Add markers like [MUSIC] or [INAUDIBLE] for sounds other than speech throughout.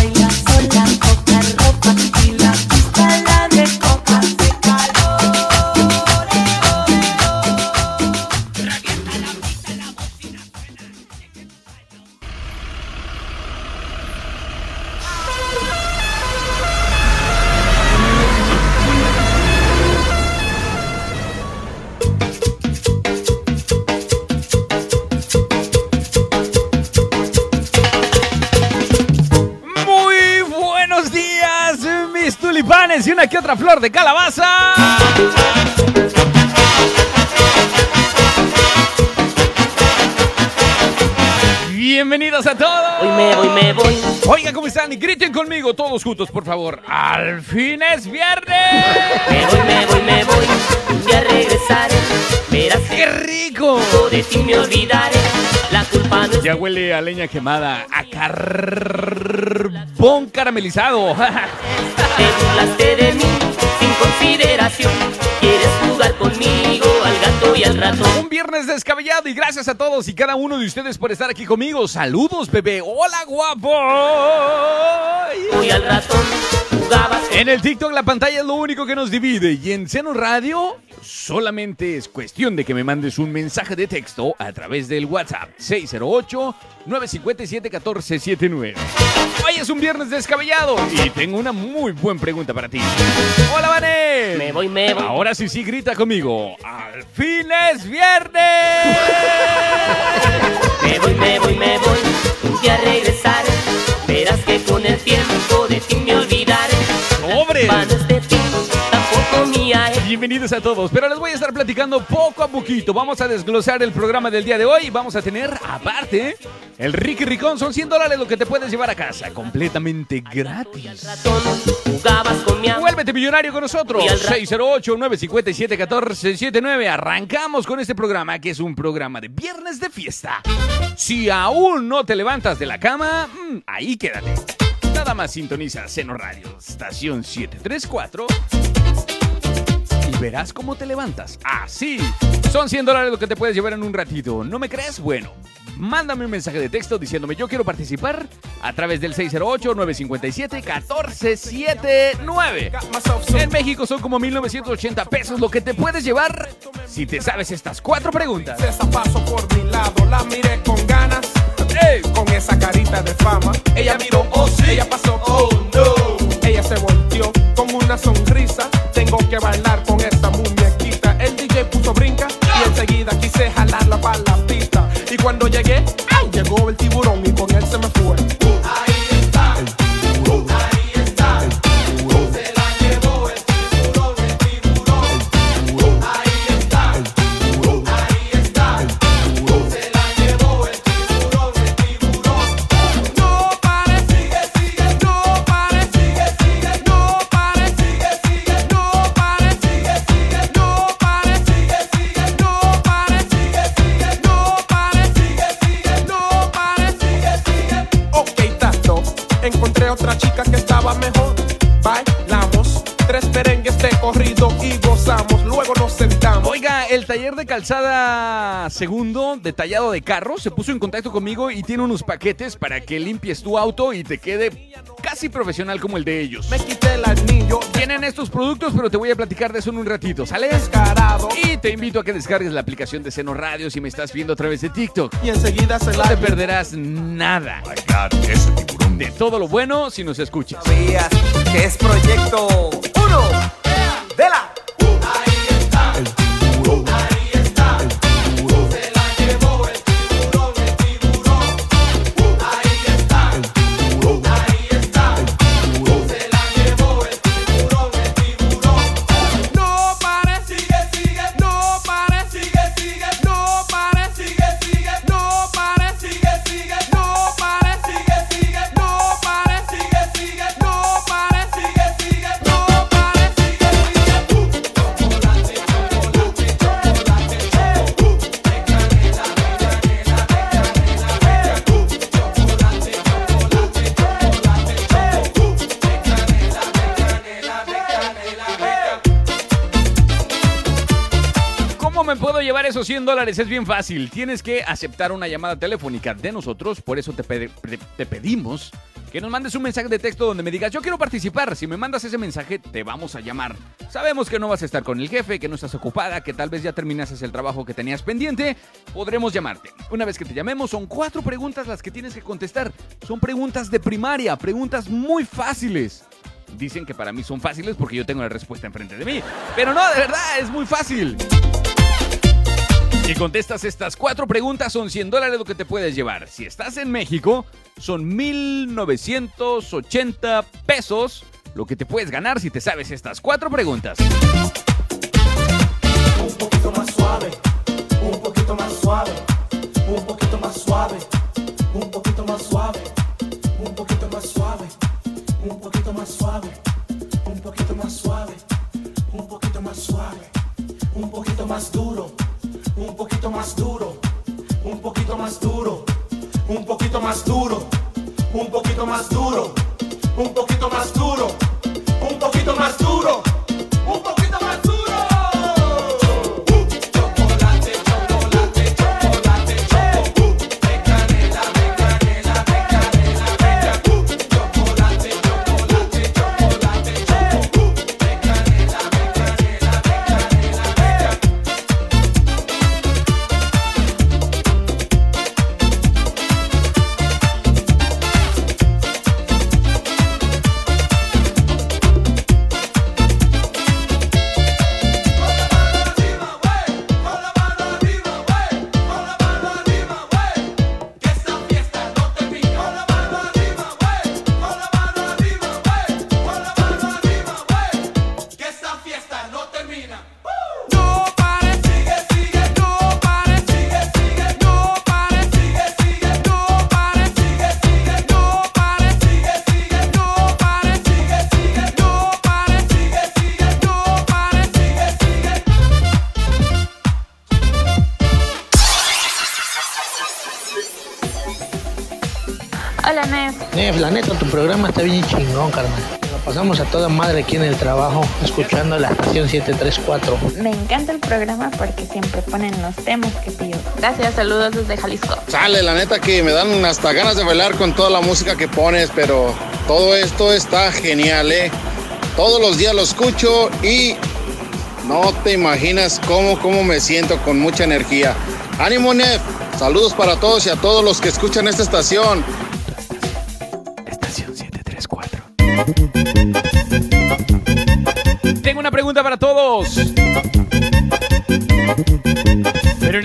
baila sola, de calabaza. Bienvenidos a todos. Hoy me voy, me voy. Oigan, ¿cómo están? Y griten conmigo todos juntos, por favor. ¡Al fin es viernes! Me voy, me voy, me voy. Día regresaré. Verás ¡Qué que rico! de ti me olvidaré. La culpa no Ya huele a leña quemada, a carbón caramelizado. Te burlaste de mí sin consideración. Quieres jugar conmigo al gato y al ratón. Un viernes descabellado y gracias a todos y cada uno de ustedes por estar aquí conmigo. Saludos, bebé. Hola, guapo. Y al ratón jugabas En el TikTok la pantalla es lo único que nos divide y en Seno Radio solamente es cuestión de que me mandes un mensaje de texto a través del WhatsApp 608-957-1479. Hoy es un viernes descabellado y tengo una muy buena pregunta para ti. Hola, Vané. Me voy, me voy. Ahora sí, sí, grita conmigo. ¡Al fin es viernes! Me voy, me voy, me voy. Un día regresaré. Verás que con el tiempo de ti me olvidaré. ¡Sobre! Bienvenidos a todos, pero les voy a estar platicando poco a poquito. Vamos a desglosar el programa del día de hoy. Vamos a tener, aparte, el Ricky Ricón. Son 100 dólares lo que te puedes llevar a casa, completamente gratis. Vuélvete millonario con nosotros. Y al ra- 608-957-1479. Arrancamos con este programa que es un programa de viernes de fiesta. Si aún no te levantas de la cama, mm, ahí quédate. Nada más sintoniza Seno Radio, estación 734. Verás cómo te levantas. Así. Son 100 dólares lo que te puedes llevar en un ratito. ¿No me crees? Bueno, mándame un mensaje de texto diciéndome yo quiero participar a través del 608-957-1479. En México son como 1980 pesos lo que te puedes llevar si te sabes estas cuatro preguntas. Por mi lado, la miré con ganas, con esa carita de fama. Ella miró, oh sí, ella pasó, oh no. Ella se volteó con una sonrisa. Tengo que bailar con esta muñequita. El DJ puso brinca y enseguida quise jalarla para la pista. Y cuando llegué, llegó el tiburón y con él se me fue. Tres merengues de corrido y gozamos. Luego nos sentamos. Oiga, el taller de calzada segundo, detallado de carro, se puso en contacto conmigo y tiene unos paquetes para que limpies tu auto y te quede casi profesional como el de ellos. Me quité el anillo Tienen estos productos, pero te voy a platicar de eso en un ratito, ¿sale? descarado. Y te invito a que descargues la aplicación de Seno Radio si me estás viendo a través de TikTok. Y enseguida se No te perderás nada de todo lo bueno si nos escuchas. sabías que es proyecto 1 de la Es bien fácil. Tienes que aceptar una llamada telefónica de nosotros. Por eso te- te pedimos que nos mandes un mensaje de texto donde me digas, yo quiero participar. Si me mandas ese mensaje, te vamos a llamar. Sabemos que no vas a estar con el jefe, que no estás ocupada, que tal vez ya terminases el trabajo que tenías pendiente. Podremos llamarte. Una vez que te llamemos, son cuatro preguntas las que tienes que contestar. Son preguntas de primaria, preguntas muy fáciles. Dicen que para mí son fáciles porque yo tengo la respuesta enfrente de mí. Pero no, de verdad, es muy fácil. Si contestas estas cuatro preguntas, son 100 dólares lo que te puedes llevar. Si estás en México, son 1,980 pesos lo que te puedes ganar si te sabes estas cuatro preguntas. un poquito más suave, un poquito más suave, un poquito más suave, un poquito más suave, un poquito más suave, un poquito más suave, un poquito más suave, un poquito más suave, un poquito más duro, un poquito más duro, un poquito más duro, un poquito más duro, un poquito más duro, un poquito más duro, un poquito más duro, toda madre aquí en el trabajo, escuchando la estación 734. Me encanta el programa porque siempre ponen los temas que pido. Gracias, saludos desde Jalisco. Sale, la neta que me dan hasta ganas de bailar con toda la música que pones, pero todo esto está genial, ¿eh? Todos los días lo escucho y no te imaginas cómo, cómo me siento con mucha energía. Ánimo, Nef. Saludos para todos y a todos los que escuchan esta estación. Estación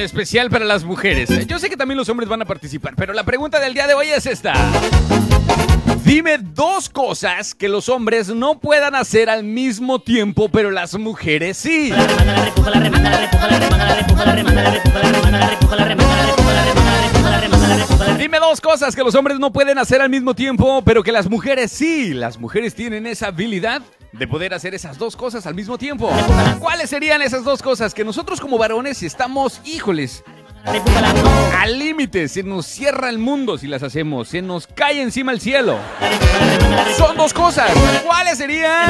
especial para las mujeres. Yo sé que también los hombres van a participar, pero la pregunta del día de hoy es esta. Dime dos cosas que los hombres no puedan hacer al mismo tiempo, pero las mujeres sí. Dime dos cosas que los hombres no pueden hacer al mismo tiempo, pero que las mujeres sí. Las mujeres tienen esa habilidad de poder hacer esas dos cosas al mismo tiempo. ¿Cuáles serían esas dos cosas que nosotros como varones estamos, híjoles, al límite? Se nos cierra el mundo si las hacemos, se nos cae encima el cielo. Son dos cosas. ¿Cuáles serían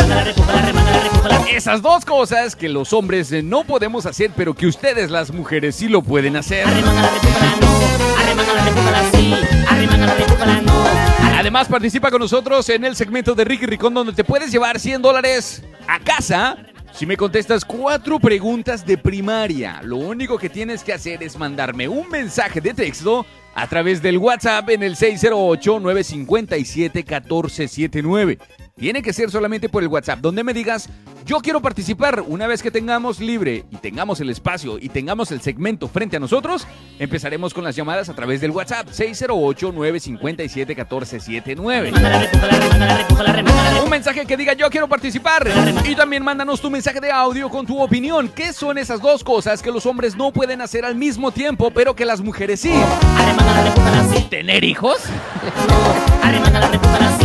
esas dos cosas que los hombres no podemos hacer, pero que ustedes las mujeres sí lo pueden hacer? Además, participa con nosotros en el segmento de Ricky Ricón, donde te puedes llevar 100 dólares a casa. Si me contestas cuatro preguntas de primaria, lo único que tienes que hacer es mandarme un mensaje de texto a través del WhatsApp en el 608-957-1479. Tiene que ser solamente por el WhatsApp, donde me digas, yo quiero participar. Una vez que tengamos libre y tengamos el espacio y tengamos el segmento frente a nosotros, empezaremos con las llamadas a través del WhatsApp 608-957-1479. Un mensaje que diga yo quiero participar. Y también mándanos tu mensaje de audio con tu opinión. ¿Qué son esas dos cosas que los hombres no pueden hacer al mismo tiempo, pero que las mujeres sí? ¿Tener hijos? [LAUGHS]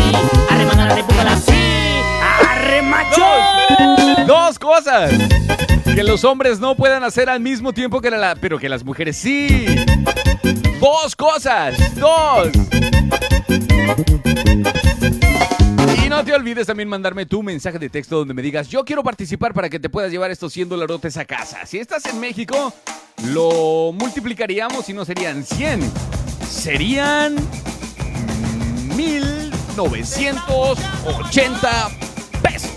Dos, dos cosas que los hombres no puedan hacer al mismo tiempo que la, pero que las mujeres sí. Dos cosas, dos. Y no te olvides también mandarme tu mensaje de texto donde me digas, yo quiero participar para que te puedas llevar estos 100 dolarotes a casa. Si estás en México, lo multiplicaríamos y no serían 100, serían 1000 980 pesos.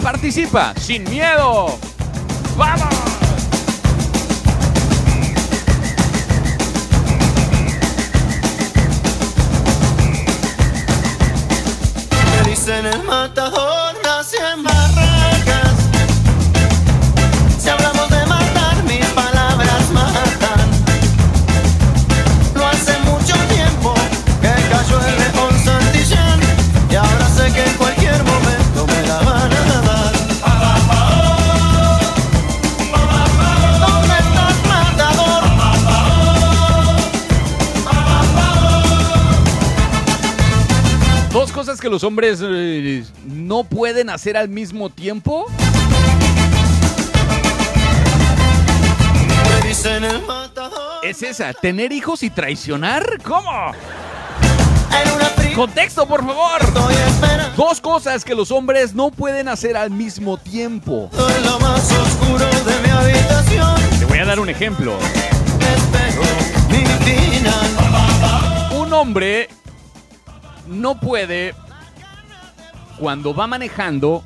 Participa sin miedo. ¡Vamos! Me dicen el matador, los hombres eh, no pueden hacer al mismo tiempo. Es esa, tener hijos y traicionar. ¿Cómo? Contexto, por favor. Dos cosas que los hombres no pueden hacer al mismo tiempo. Te voy a dar un ejemplo. Un hombre no puede, cuando va manejando,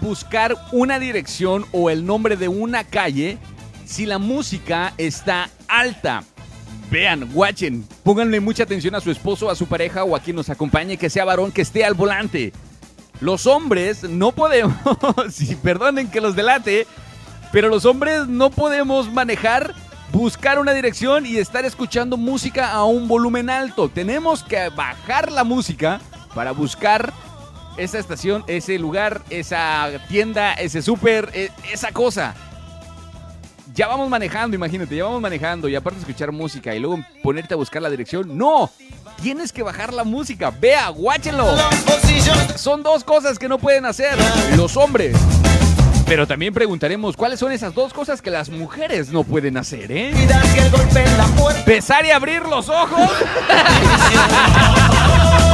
buscar una dirección o el nombre de una calle si la música está alta. Vean, watchen, pónganle mucha atención a su esposo, a su pareja o a quien nos acompañe, que sea varón, que esté al volante. Los hombres no podemos, [LAUGHS] si perdonen que los delate, pero los hombres no podemos manejar, buscar una dirección y estar escuchando música a un volumen alto. Tenemos que bajar la música para buscar esa estación, ese lugar, esa tienda, ese súper, e- esa cosa. Ya vamos manejando, imagínate, ya vamos manejando y aparte escuchar música y luego ponerte a buscar la dirección. No, tienes que bajar la música. Vea, bolsillos Son dos cosas que no pueden hacer los hombres. Pero también preguntaremos cuáles son esas dos cosas que las mujeres no pueden hacer, ¿eh? y das que el golpe en la puerta. Pesar y abrir los ojos. [LAUGHS]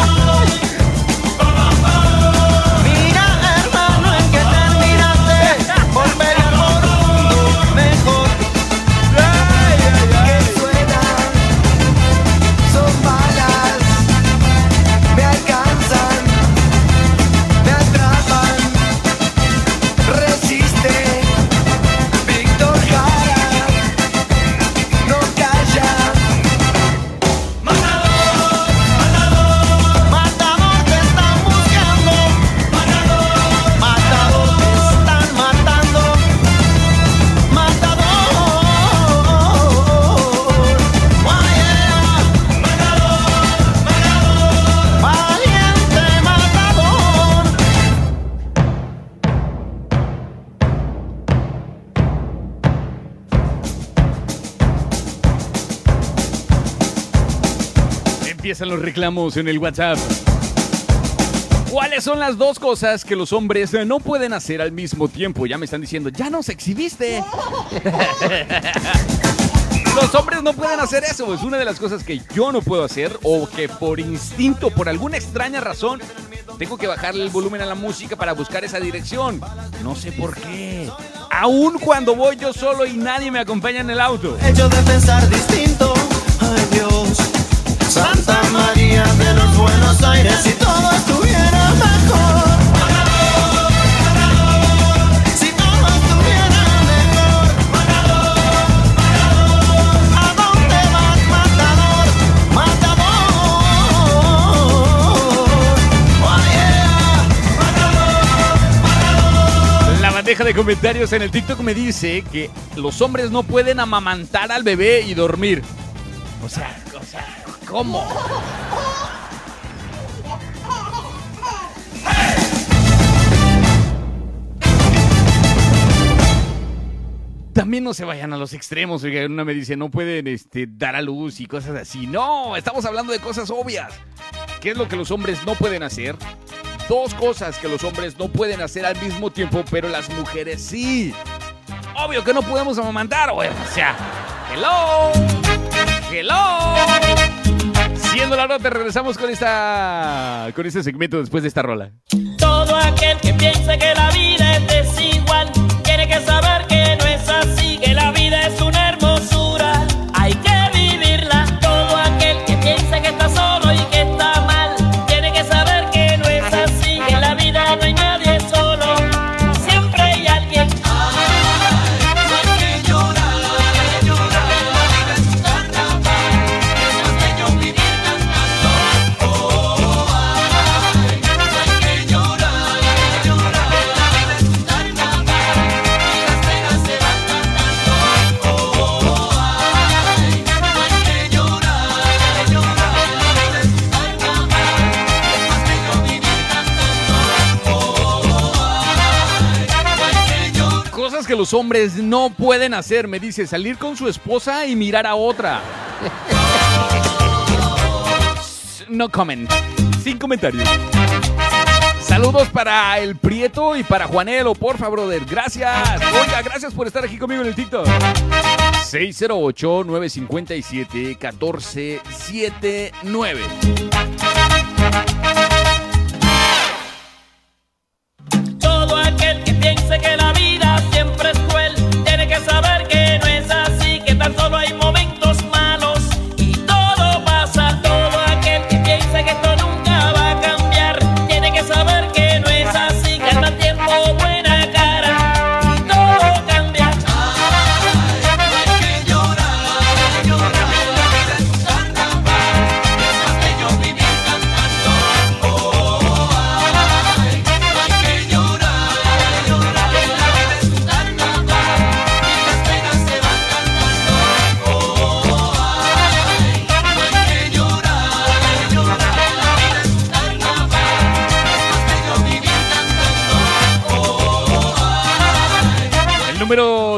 Los reclamos en el WhatsApp. ¿Cuáles son las dos cosas que los hombres no pueden hacer al mismo tiempo? Ya me están diciendo, ya nos exhibiste. [LAUGHS] Los hombres no pueden hacer eso. Es una de las cosas que yo no puedo hacer o que por instinto, por alguna extraña razón, tengo que bajarle el volumen a la música para buscar esa dirección. No sé por qué. Aún cuando voy yo solo y nadie me acompaña en el auto. hecho de pensar distinto. Santa María de los Buenos Aires, si todo estuviera mejor. Oh, bandeja de comentarios en el TikTok me dice que los hombres no pueden amamantar al bebé y dormir. O sea, o sea, ¿cómo? También no se vayan a los extremos. Oiga, una me dice, no pueden este, dar a luz y cosas así. No, estamos hablando de cosas obvias. ¿Qué es lo que los hombres no pueden hacer? Dos cosas que los hombres no pueden hacer al mismo tiempo, pero las mujeres sí. Obvio que no podemos amamantar. O sea, hello. Hello. Siendo la nota, regresamos con esta con este segmento después de esta rola. Todo aquel que piensa que la vida es desigual tiene que saber que no es así, que la vida los hombres no pueden hacer, me dice, salir con su esposa y mirar a otra. [LAUGHS] No comment. Sin comentarios. Saludos para el Prieto y para Juanelo, porfa, brother. Gracias. Oiga, gracias por estar aquí conmigo en el TikTok. 608-957-1479. Todo aquel que piense que la vida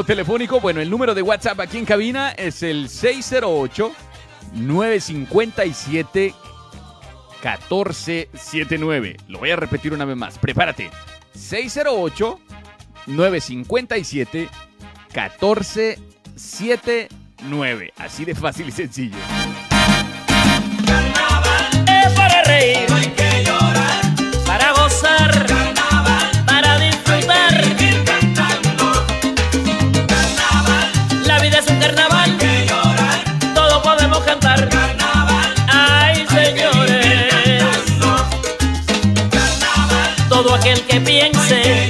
telefónico, bueno, el número de WhatsApp aquí en cabina es el 608-957 1479. Lo voy a repetir una vez más. Prepárate. 608 957 1479. Así de fácil y sencillo. Es para reír, que piense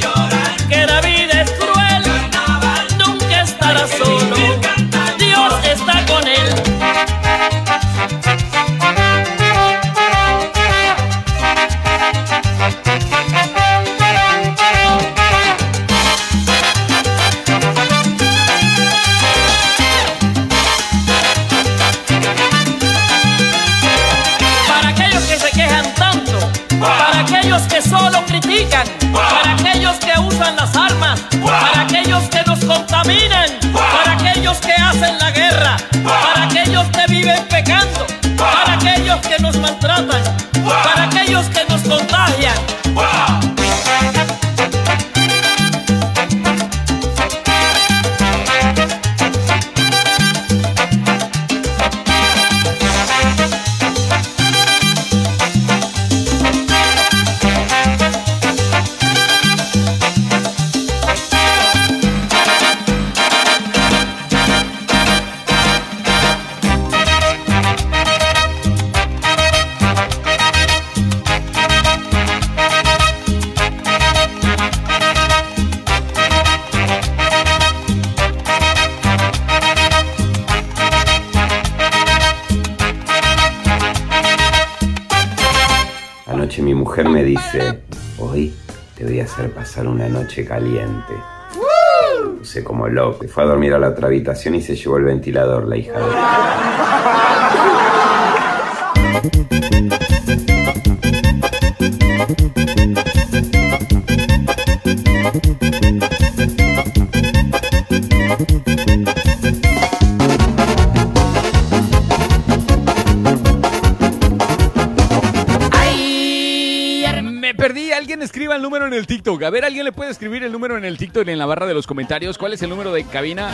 dice, hoy te voy a hacer pasar una noche caliente. Puse como loco y fue a dormir a la otra habitación y se llevó el ventilador, la hija de... ver, ¿alguien le puede escribir el número en el TikTok en la barra de los comentarios? ¿Cuál es el número de cabina?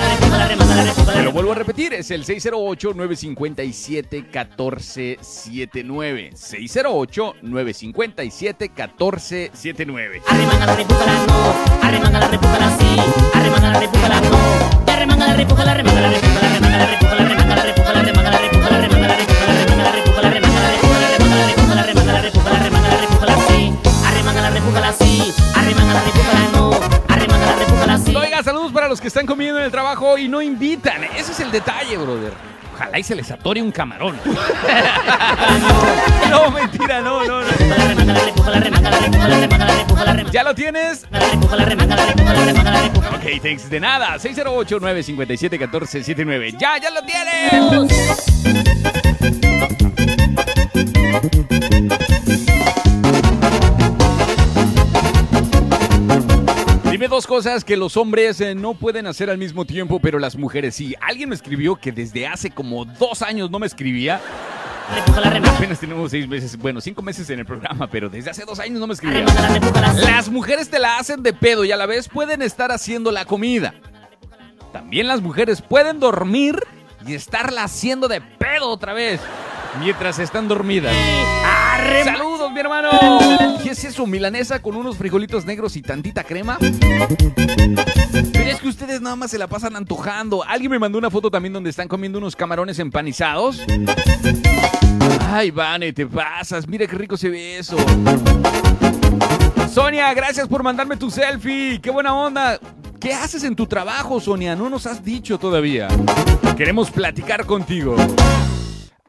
Te lo vuelvo a repetir. Es el 608-957-1479. 608-957-1479. Arremanga la. Arremanga la sí. La. Y la la la la la la la la la la la la. No. Sí. Oiga, saludos para los que están comiendo en el trabajo y no invitan. Ese es el detalle, brother. Ojalá y se les atore un camarón. [LAUGHS] no, mentira, no, no, no. ¿Ya lo tienes? Ok, thanks. De nada. 608-957-1479. ¡Ya, ya lo tienes! Dime dos cosas que los hombres eh, no pueden hacer al mismo tiempo, pero las mujeres sí. Alguien me escribió que desde hace como dos años no me escribía. Apenas tenemos seis meses, bueno, cinco meses en el programa, pero desde hace dos años no me escribía. Las mujeres te la hacen de pedo y a la vez pueden estar haciendo la comida. También las mujeres pueden dormir y estarla haciendo de pedo otra vez mientras están dormidas. ¡Saludos, mi hermano! ¿Qué es eso? ¿Milanesa con unos frijolitos negros y tantita crema? Pero es que ustedes nada más se la pasan antojando. Alguien me mandó una foto también donde están comiendo unos camarones empanizados. Ay, Vane, te pasas. Mira qué rico se ve eso. Sonia, gracias por mandarme tu selfie. Qué buena onda. ¿Qué haces en tu trabajo, Sonia? No nos has dicho todavía. Queremos platicar contigo.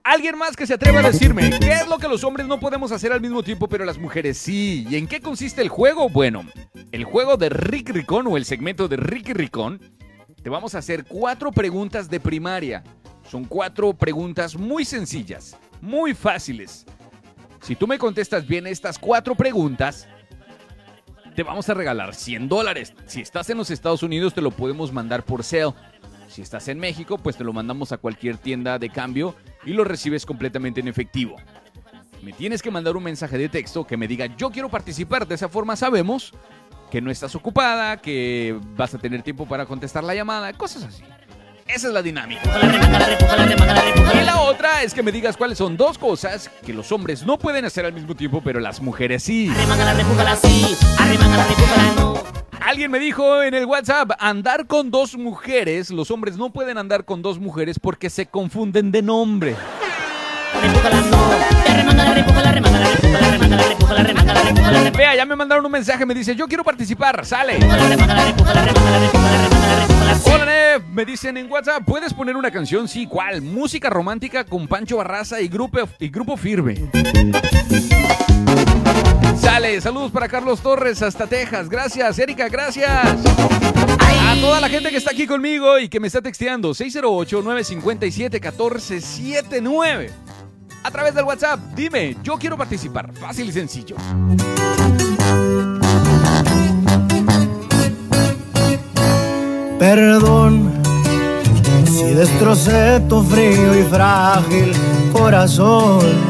Alguien más que se atreva a decirme, ¿qué es lo que los hombres no podemos hacer al mismo tiempo, pero las mujeres sí? ¿Y en qué consiste el juego? Bueno, el juego de Rick Ricón o el segmento de Ricky Ricón, te vamos a hacer cuatro preguntas de primaria. Son cuatro preguntas muy sencillas, muy fáciles. Si tú me contestas bien estas cuatro preguntas, te vamos a regalar 100 dólares. Si estás en los Estados Unidos, te lo podemos mandar por sale. Si estás en México, pues te lo mandamos a cualquier tienda de cambio y lo recibes completamente en efectivo. Me tienes que mandar un mensaje de texto que me diga yo quiero participar. De esa forma sabemos que no estás ocupada, que vas a tener tiempo para contestar la llamada, cosas así. Esa es la dinámica. Y la otra es que me digas cuáles son dos cosas que los hombres no pueden hacer al mismo tiempo, pero las mujeres sí. Alguien me dijo en el WhatsApp, andar con dos mujeres, los hombres no pueden andar con dos mujeres porque se confunden de nombre. Vea, ya me mandaron un mensaje, me dice, yo quiero participar, sale. Hola, Nef, me dicen en WhatsApp, ¿puedes poner una canción? Sí, ¿cuál? Música romántica con Pancho Barraza y Grupo, y grupo Firme. Sale, saludos para Carlos Torres hasta Texas. Gracias, Erika, gracias. A toda la gente que está aquí conmigo y que me está texteando, 608-957-1479. A través del WhatsApp, dime, yo quiero participar. Fácil y sencillo. Perdón si destrocé tu frío y frágil corazón.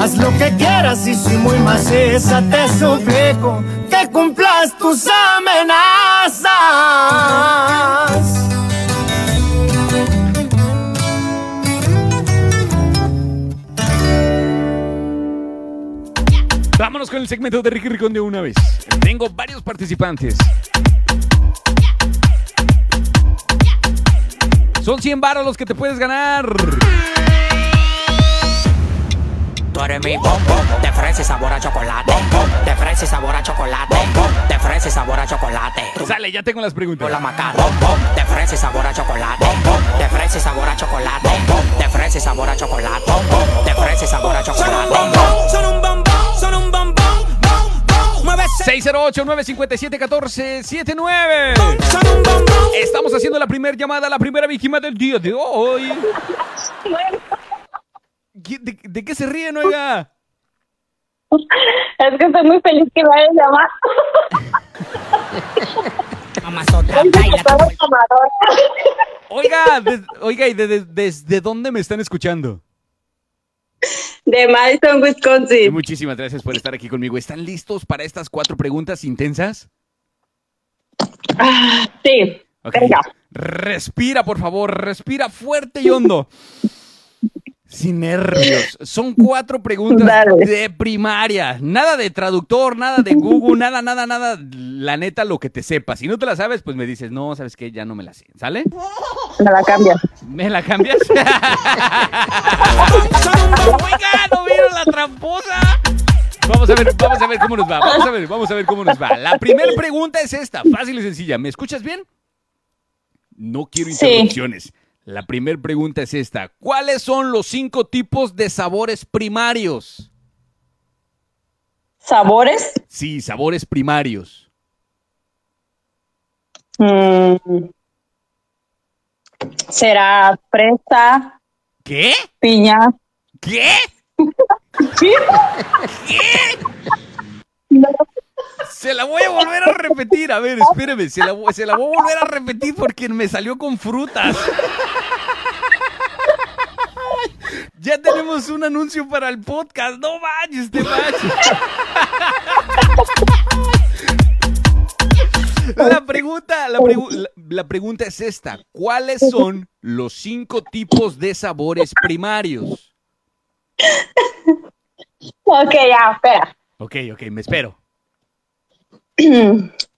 Haz lo que quieras y si muy maciza te suplico que cumplas tus amenazas. Vámonos con el segmento de Ricky Ricón de una vez. Tengo varios participantes. Son 100 baros los que te puedes ganar. Tú eres mi bombón, de fresa y sabor a chocolate. De fresa y sabor a chocolate. De fresa y sabor a chocolate. Sale, ya tengo las preguntas. La maca, bombón, de fresa y sabor a chocolate. De fresa y sabor a chocolate. De fresa y sabor a chocolate. De fresa y sabor a chocolate. Son un bombón, son un bombón. 608-957-1479. Estamos haciendo la primera llamada, la primera víctima del día de hoy. ¿Qué- ¿De, de qué se ríen, oiga? [LAUGHS] Es que estoy muy feliz que me hayan llamado. [LAUGHS] [LAUGHS] Oiga, des- oiga, ¿y de- de- desde dónde me están escuchando? De Madison, Wisconsin. Muchísimas gracias por estar aquí conmigo. ¿Están listos para estas cuatro preguntas intensas? Sí. Ok. Respira, por favor, respira fuerte y hondo. Sin nervios. Son cuatro preguntas de primaria. Nada de traductor, nada de Google, [LAUGHS] nada, nada, nada. La neta, lo que te sepas. Si no te la sabes, pues me dices, no, ¿sabes qué? Ya no me la sé. ¿Sale? Me la cambias. ¿Me la cambias? Oiga, ¿no vieron la tramposa? Vamos a ver, vamos a ver cómo nos va. Vamos a ver, vamos a ver cómo nos va. La primera pregunta es esta, fácil y sencilla. ¿Me escuchas bien? No quiero Sí. La primera pregunta es esta. ¿Cuáles son los cinco tipos de sabores primarios? ¿Sabores? Sí, sabores primarios. Mm. ¿Será fresa, ¿Qué? piña? ¿Qué? [LAUGHS] ¿Qué? Se la voy a volver a repetir. A ver, espéreme. Se la, vo- se la voy a volver a repetir porque me salió con frutas. Ya tenemos un anuncio para el podcast. No manches, te manches. La pregunta, la, pregu- la- la pregunta es esta. ¿Cuáles son los cinco tipos de sabores primarios? Ok, ya, espera. Ok, ok, me espero. [CLEARS THROAT]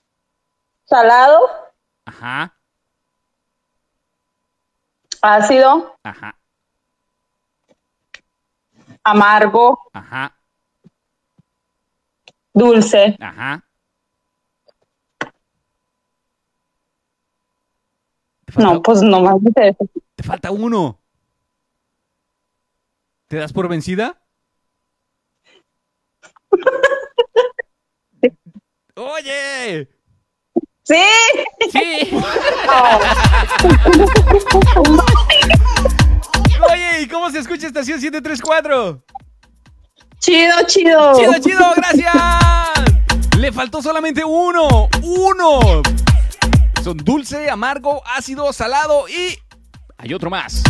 Salado, Ajá, ácido, ajá, amargo, ajá, dulce. ajá. No, pues no más dice eso. Te falta uno. ¿Te das por vencida? [LAUGHS] Oye. Sí. Sí. Oye, ¿y cómo se escucha estación 734? Chido, chido. Chido, chido, gracias. Le faltó solamente uno. Uno. Son dulce, amargo, ácido, salado y hay otro más.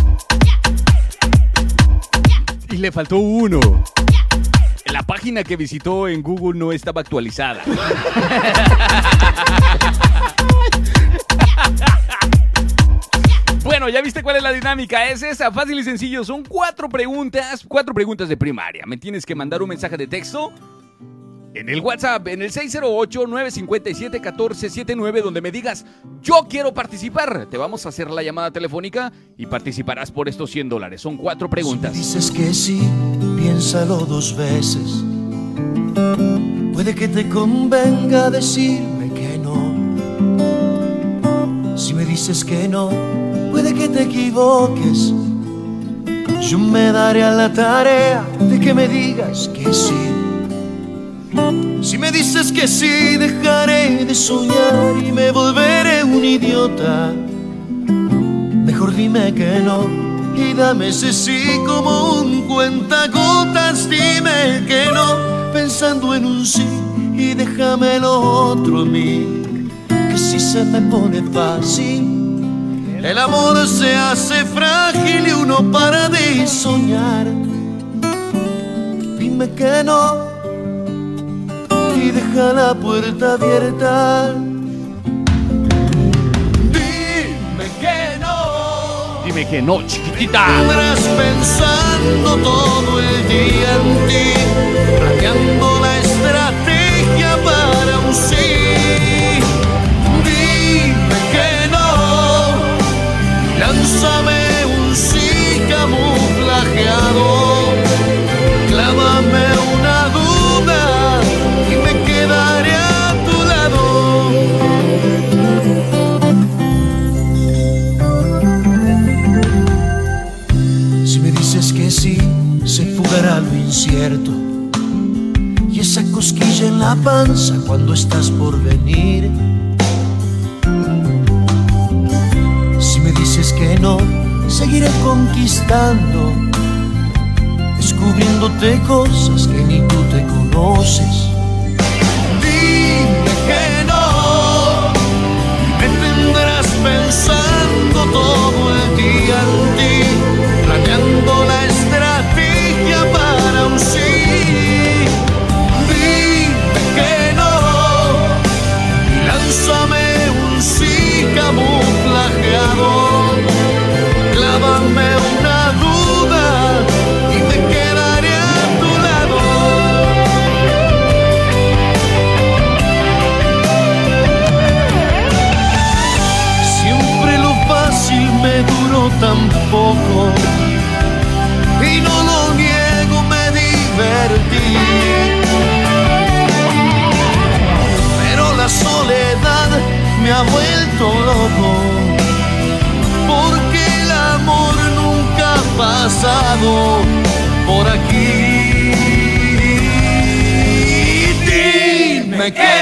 Y le faltó uno. La página que visitó en Google no estaba actualizada. Bueno, ya viste cuál es la dinámica. Es esa, fácil y sencillo. Son cuatro preguntas, cuatro preguntas de primaria. Me tienes que mandar un mensaje de texto en el WhatsApp, en el 608-957-1479, donde me digas, yo quiero participar. Te vamos a hacer la llamada telefónica y participarás por estos 100 dólares. Son cuatro preguntas. Dices que sí, piénsalo dos veces. Puede que te convenga decirme que no. Si me dices que no, puede que te equivoques. Yo me daré a la tarea de que me digas que sí. Si me dices que sí, dejaré de soñar y me volveré un idiota. Mejor dime que no y dame ese sí como un cuentagotas. Dime que no, pensando en un sí y déjame lo otro a mí. Que si se me pone fácil, el amor se hace frágil y uno para de soñar. Dime que no y deja la puerta abierta. Dime que no, chiquitita. Pensando todo el día en ti, la estrategia para un sí. Panza cuando estás por venir. Si me dices que no, seguiré conquistando, descubriéndote cosas que ni tú te conoces. Dime que no, me tendrás pensando todo me duró tan poco y no lo niego, me divertí. Pero la soledad me ha vuelto loco porque el amor nunca ha pasado por aquí. Dime que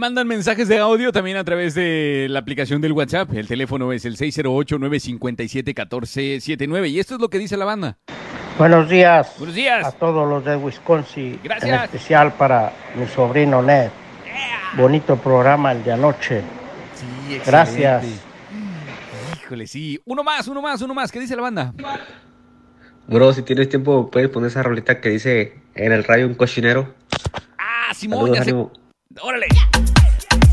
mandan mensajes de audio también a través de la aplicación del WhatsApp. El teléfono es el 608-957-1479. Y esto es lo que dice la banda. Buenos días. Buenos días. A todos los de Wisconsin. Gracias. En especial para mi sobrino Ned. Bonito programa el de anoche. Sí, Gracias. Híjole, sí. Uno más, uno más, uno más. ¿Qué dice la banda? Bro, si tienes tiempo, puedes poner esa rolita que dice en el rayo un cochinero. Ah, Simón, Saludos, ya sé. Órale.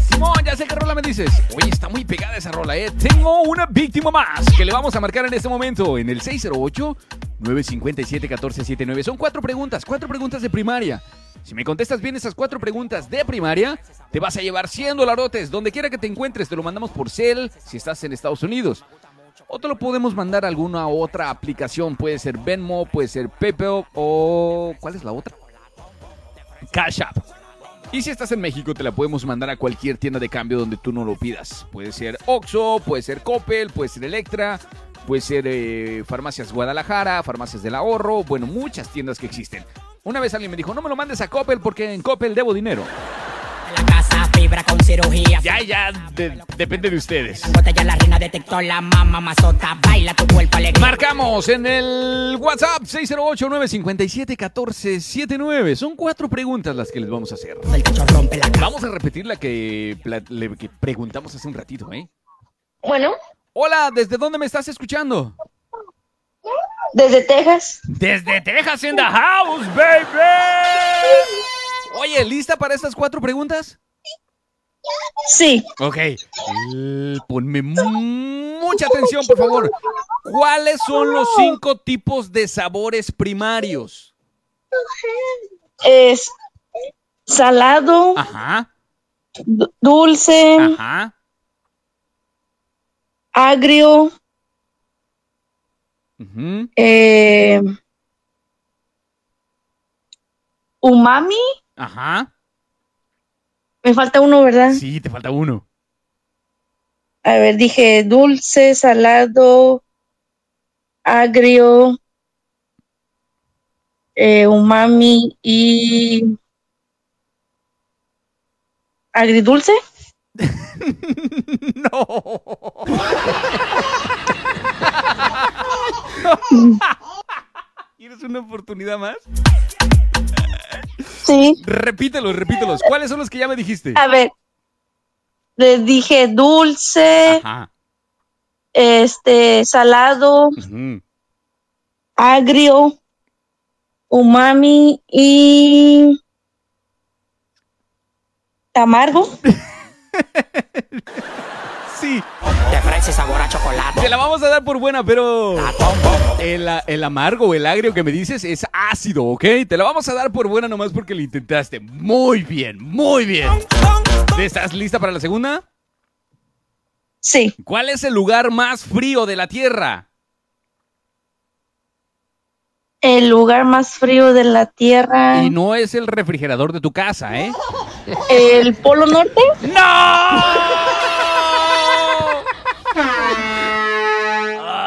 Simón, ya sé qué rola me dices. Oye, está muy pegada esa rola, ¿eh? Tengo una víctima más que le vamos a marcar en este momento en el 608-957-1479. Son cuatro preguntas, cuatro preguntas de primaria. Si me contestas bien esas cuatro preguntas de primaria, te vas a llevar 100 dolarotes. Donde quiera que te encuentres, te lo mandamos por Cel si estás en Estados Unidos. O te lo podemos mandar a alguna otra aplicación. Puede ser Venmo, puede ser PayPal o... ¿Cuál es la otra? Cash App. Y si estás en México, te la podemos mandar a cualquier tienda de cambio donde tú no lo pidas. Puede ser Oxxo, puede ser Coppel, puede ser Electra, puede ser eh, Farmacias Guadalajara, Farmacias del Ahorro, bueno, muchas tiendas que existen. Una vez alguien me dijo, no me lo mandes a Coppel porque en Coppel debo dinero. La casa fibra con cirugía. Ya, ya, de- depende de ustedes. Botella la reina detectó la mamá mazota. Baila tu cuerpo alegre. Marcamos en el WhatsApp 608-957-1479. Son cuatro preguntas las que les vamos a hacer. Vamos a repetir la que, que preguntamos hace un ratito, ¿eh? Bueno, Hola, ¿desde dónde me estás escuchando? desde Texas. Desde Texas in the house, baby. ¿Lista para estas cuatro preguntas? Sí. Ok. L- Ponme mu- mucha atención, por favor. ¿Cuáles son los cinco tipos de sabores primarios? Es salado, Ajá, du- dulce, ajá. agrio, eh, umami. Ajá. Me falta uno, ¿verdad? Sí, te falta uno. A ver, dije dulce, salado, agrio, eh, umami y agridulce. [LAUGHS] [LAUGHS] ¿Quieres una oportunidad más? Sí. Repítelos, repítelos. ¿Cuáles son los que ya me dijiste? A ver, les dije dulce, Ajá. este, salado, agrio, umami y amargo. [LAUGHS] Sabor a chocolate. Te la vamos a dar por buena, pero el, el amargo o el agrio que me dices es ácido, ¿ok? Te la vamos a dar por buena nomás porque lo intentaste. Muy bien, muy bien. ¿Estás lista para la segunda? Sí. ¿Cuál es el lugar más frío de la Tierra? El lugar más frío de la Tierra. Y no es el refrigerador de tu casa, ¿eh? ¿El Polo Norte? ¡No!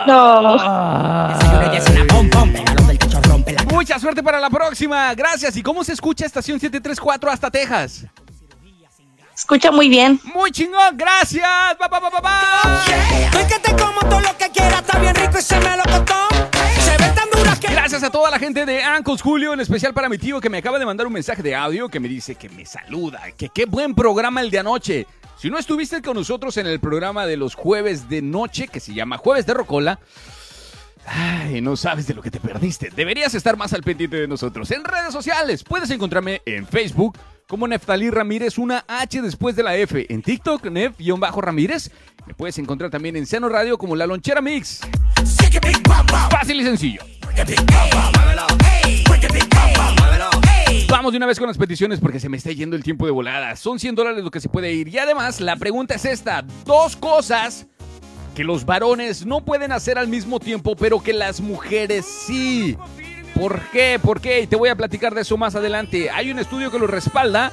No. Mucha suerte para la próxima. Gracias. ¿Y cómo se escucha Estación 734 hasta Texas? Escucha muy bien. Muy chingón. Gracias. Pa, pa, pa, pa, pa. Ven que te como todo lo que quieras, está bien rico y se me lo costó. Se ve tan dura que. Gracias a toda la gente de Ancos Julio, en especial para mi tío que me acaba de mandar un mensaje de audio que me dice que me saluda, que qué buen programa el de anoche. Si no estuviste con nosotros en el programa de los jueves de noche, que se llama Jueves de Rocola, ay, no sabes de lo que te perdiste. Deberías estar más al pendiente de nosotros. En redes sociales, puedes encontrarme en Facebook como Neftalí Ramírez, una H después de la F. En TikTok, Nef-Ramírez. Me puedes encontrar también en Seno Radio como La Lonchera Mix. Fácil y sencillo. Vamos de una vez con las peticiones porque se me está yendo el tiempo de volada. Son 100 dólares lo que se puede ir. Y además, la pregunta es esta. Dos cosas que los varones no pueden hacer al mismo tiempo, pero que las mujeres sí. ¿Por qué? ¿Por qué? Y te voy a platicar de eso más adelante. Hay un estudio que lo respalda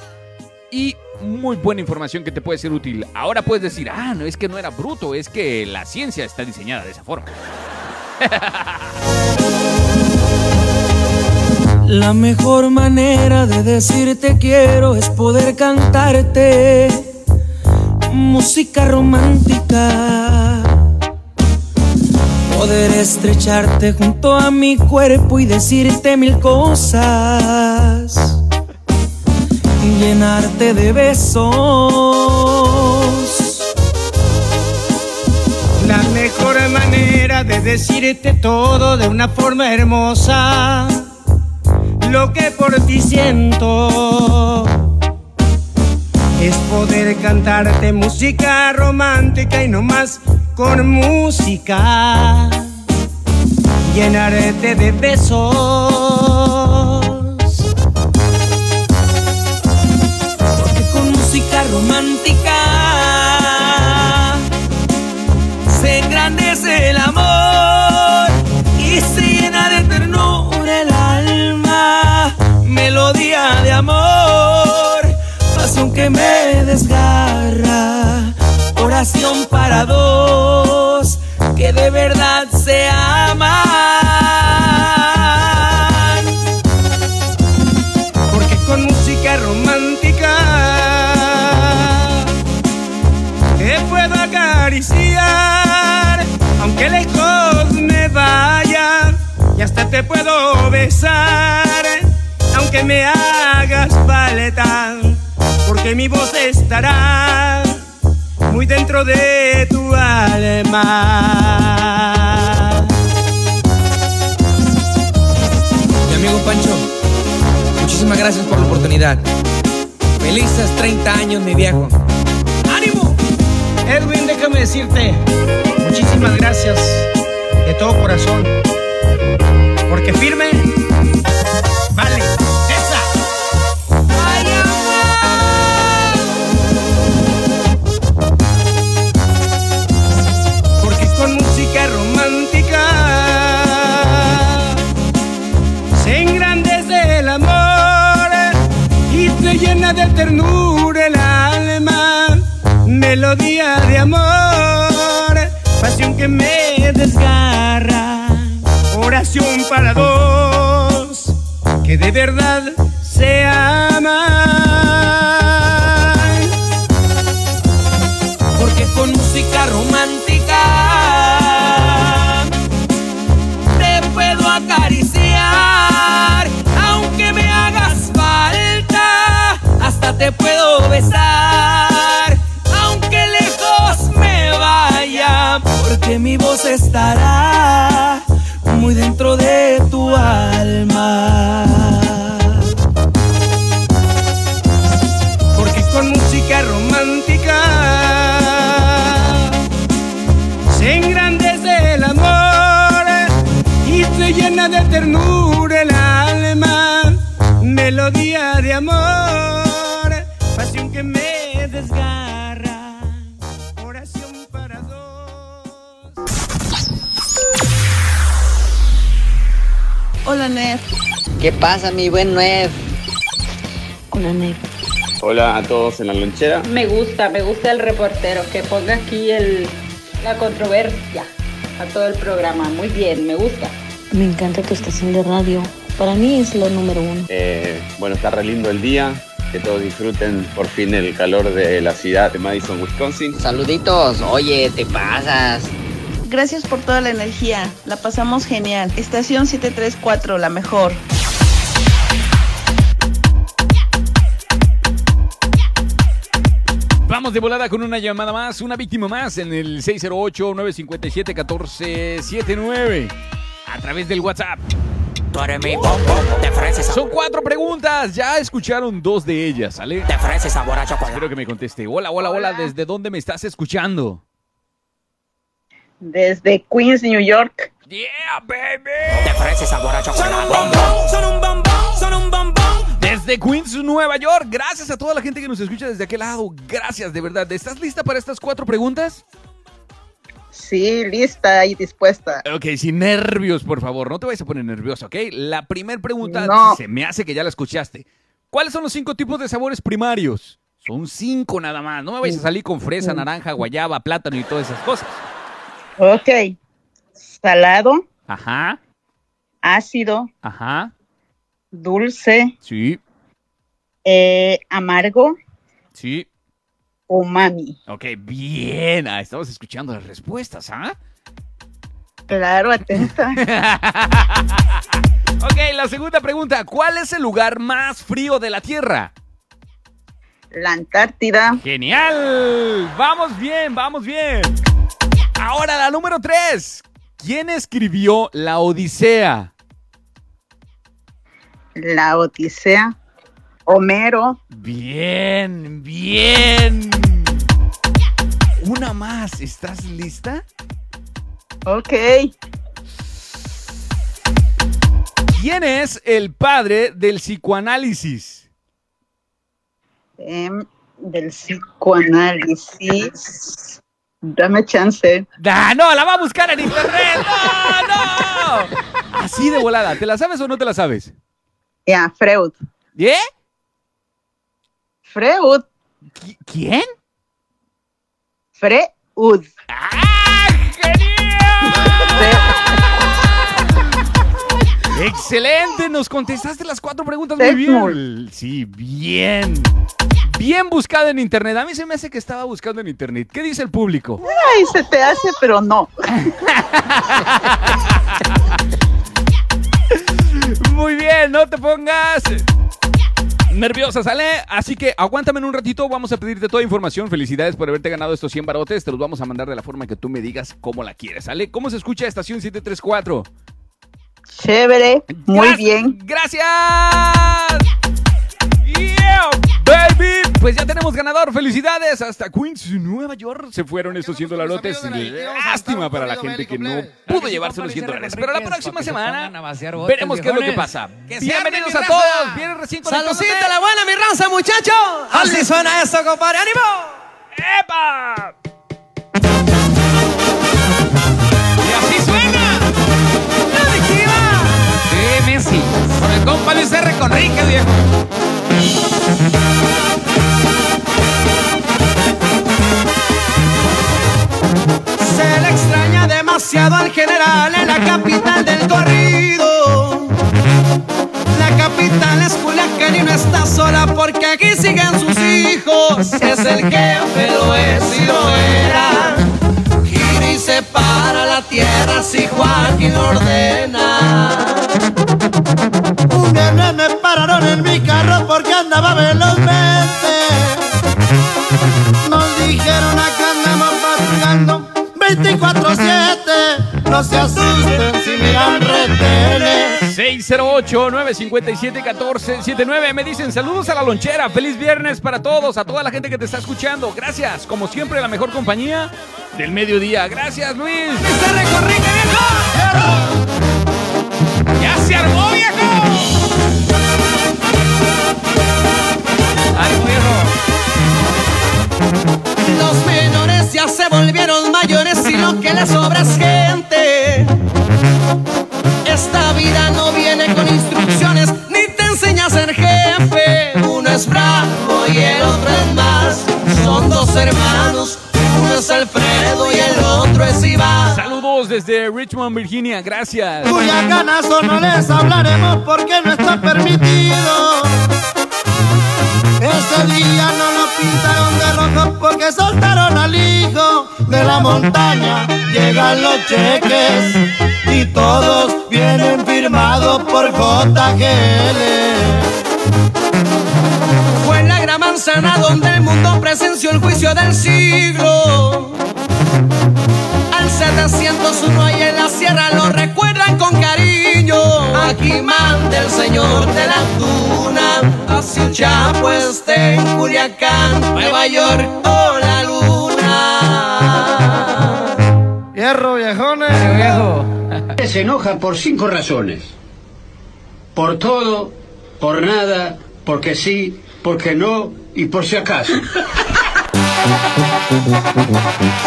y muy buena información que te puede ser útil. Ahora puedes decir, ah, no es que no era bruto, es que la ciencia está diseñada de esa forma. [LAUGHS] La mejor manera de decirte quiero es poder cantarte música romántica. Poder estrecharte junto a mi cuerpo y decirte mil cosas. Llenarte de besos. La mejor manera de decirte todo de una forma hermosa. Lo que por ti siento es poder cantarte música romántica y no más con música. Llenarte de besos. Porque con música romántica se engrandece el amor y se Melodía de amor, pasión que me desgarra. Oración para dos que de verdad se aman. Porque con música romántica te puedo acariciar, aunque lejos me vaya, y hasta te puedo besar, aunque me hagas falta, porque mi voz estará muy dentro de tu alma. Mi amigo Pancho, muchísimas gracias por la oportunidad. Felices 30 años, mi viejo. ¡Ánimo! Edwin, déjame decirte muchísimas gracias de todo corazón. Porque firme, vale, de ternura el alma. Melodía de amor, pasión que me desgarra. Oración para dos que de verdad te puedo besar, aunque lejos me vaya, porque mi voz estará pasa, mi buen Nuev? Hola, Nef. Hola a todos en la lonchera. Me gusta, me gusta el reportero que ponga aquí el, la controversia a todo el programa. Muy bien, me gusta. Me encanta tu estación de radio. Para mí es lo número uno. Eh, bueno, está re lindo el día. Que todos disfruten por fin el calor de la ciudad de Madison, Wisconsin. Saluditos. Oye, te pasas. Gracias por toda la energía. La pasamos genial. Estación 734, la mejor. Vamos de volada con una llamada más, una víctima más en el 608-957-1479 a través del WhatsApp. Tú eres mi. Son cuatro preguntas, ya escucharon dos de ellas, ¿sale? Fresa y sabor a chocolate. Espero que me conteste. Hola, hola, hola, ¿desde dónde me estás escuchando? Desde Queens, New York. Yeah, baby. Fresa y sabor a chocolate. Son un bombón, son un bombón. Desde Queens, Nueva York. Gracias a toda la gente que nos escucha desde aquel lado. Gracias, de verdad. ¿Estás lista para estas cuatro preguntas? Sí, lista y dispuesta. Ok, sin nervios, por favor. No te vayas a poner nervioso, ¿ok? La primera pregunta No. se me hace que ya la escuchaste. ¿Cuáles son los cinco tipos de sabores primarios? Son cinco nada más. No me vayas a salir con fresa, naranja, guayaba, plátano y todas esas cosas. Ok. Salado, Ajá, ácido, ajá. dulce, Sí, eh, amargo, sí. umami. Ok, bien. Ah, estamos escuchando las respuestas, ¿ah? Claro, atenta. [LAUGHS] Ok, la segunda pregunta. ¿Cuál es el lugar más frío de la Tierra? La Antártida. Genial. Vamos bien, vamos bien. Ahora la número tres. ¿Quién escribió La Odisea? La Odisea. Homero. Bien, bien. Una más. ¿Estás lista? Ok. ¿Quién es el padre del psicoanálisis? Em, del psicoanálisis. Dame chance. ¡Ah, no! ¡La va a buscar en internet! ¡No, no! Así de volada. ¿Te la sabes o no te la sabes? Ya, Freud. ¿Eh? Freud. ¿Quién? Freud. Excelente, nos contestaste las cuatro preguntas muy bien. Sí, bien. Bien buscada en internet. A mí se me hace que estaba buscando en internet. ¿Qué dice el público? Ay, se te hace, pero no. [LAUGHS] Muy bien, no te pongas nerviosa, ¿sale? Así que aguántame en un ratito, vamos a pedirte toda información. Felicidades por haberte ganado estos 100 barotes. Te los vamos a mandar de la forma que tú me digas cómo la quieres, ¿sale? ¿Cómo se escucha Estación 734? Chévere. Muy bien. ¡Gracias! Yeah, baby. Pues ya tenemos ganador. Felicidades. Hasta Queens, Nueva York. Se fueron estos 100 dólares. Lástima para la gente que no pudo llevarse los 100 dólares. Pero la próxima semana veremos qué es lo que pasa. Bienvenidos a todos. Vienen recién. Saludcita la buena, mi raza, muchacho. Así suena eso, compadre. ¡Ánimo! ¡Epa! Al general en la capital del corrido. La capital está sola porque aquí siguen sus hijos. Es el jefe, lo es y lo era. Gira y separa la tierra si Joaquín ordena. Un viernes me pararon en mi carro porque andaba velozmente. No se asusten si miran retenes. 608-957-1479. Me dicen saludos a la lonchera. Feliz viernes para todos, a toda la gente que te está escuchando. Gracias. Como siempre, la mejor compañía del mediodía. Gracias, Luis. ¡Ya se armó, viejo! Los menores ya se volvieron mayores y lo que les sobra es gente. Vida no viene con instrucciones ni te enseña a ser jefe. Uno es bravo y el otro es más. Son dos hermanos, uno es Alfredo y el otro es Iván. Saludos desde Richmond, Virginia. Gracias. Cuya ganazo no les hablaremos porque no está permitido. Ese día no lo pintaron de rojo porque soltaron al hijo de la montaña. Llegan los cheques y todos vienen firmados por JGL. Fue en la gran manzana donde el mundo presenció el juicio del siglo. Al 701 ahí en la sierra lo recuerdan con cariño. Aquí manda el señor de la tuna. Así el chapo esté en Culiacán, Nueva York Se enoja por cinco razones. Por todo, por nada, porque sí, porque no y por si acaso.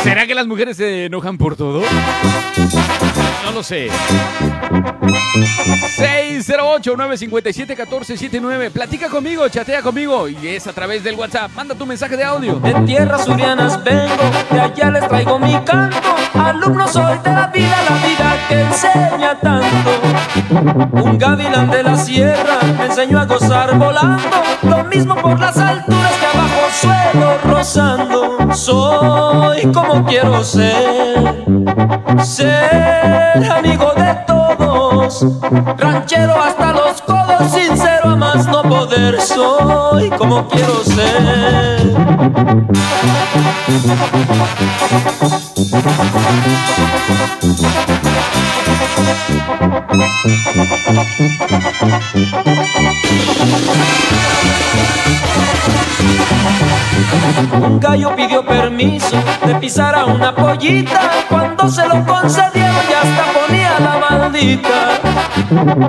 ¿Será que las mujeres se enojan por todo? No lo sé. 608-957-1479. Platica conmigo, chatea conmigo. Y es a través del WhatsApp. Manda tu mensaje de audio. De tierras surianas vengo, de allá les traigo mi canto. Alumno soy de la vida, la vida que enseña tanto. Un gavilán de la sierra me enseñó a gozar volando. Lo mismo por las alturas que abajo suelo rozando. Soy como quiero ser, ser amigo de todos, ranchero hasta los codos, sincero a más no poder. Soy como quiero ser. Un gallo pidió permiso de pisar a una pollita. Cuando se lo concedieron, ya hasta ponía la maldita.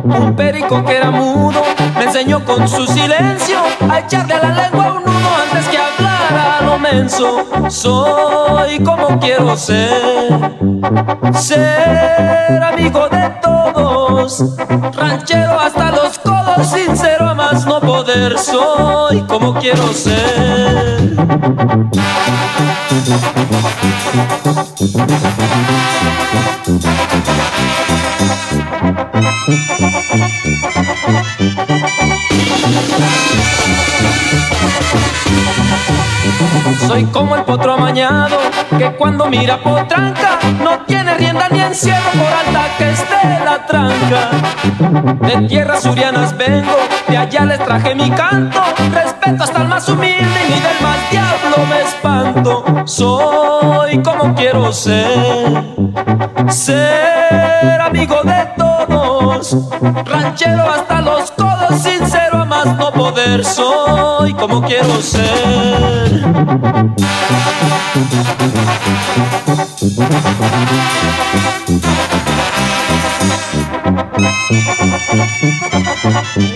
Un perico que era mudo me enseñó con su silencio a echarle a la lengua un nudo antes que hablara lo menso. Soy como quiero ser, ser amigo de todos, ranchero hasta los codos, sincero a más no poder. Soy como quiero ser. Soy como el potro amañado que cuando mira potranca no tiene rienda ni encierro por alta que esté la tranca. De tierras surianas vengo, de allá les traje mi canto. Respeto hasta el más humilde y ni del más diablo me espanto. Soy como quiero ser, ser amigo de ranchero hasta los codos, sincero a más no poder. Soy como quiero ser.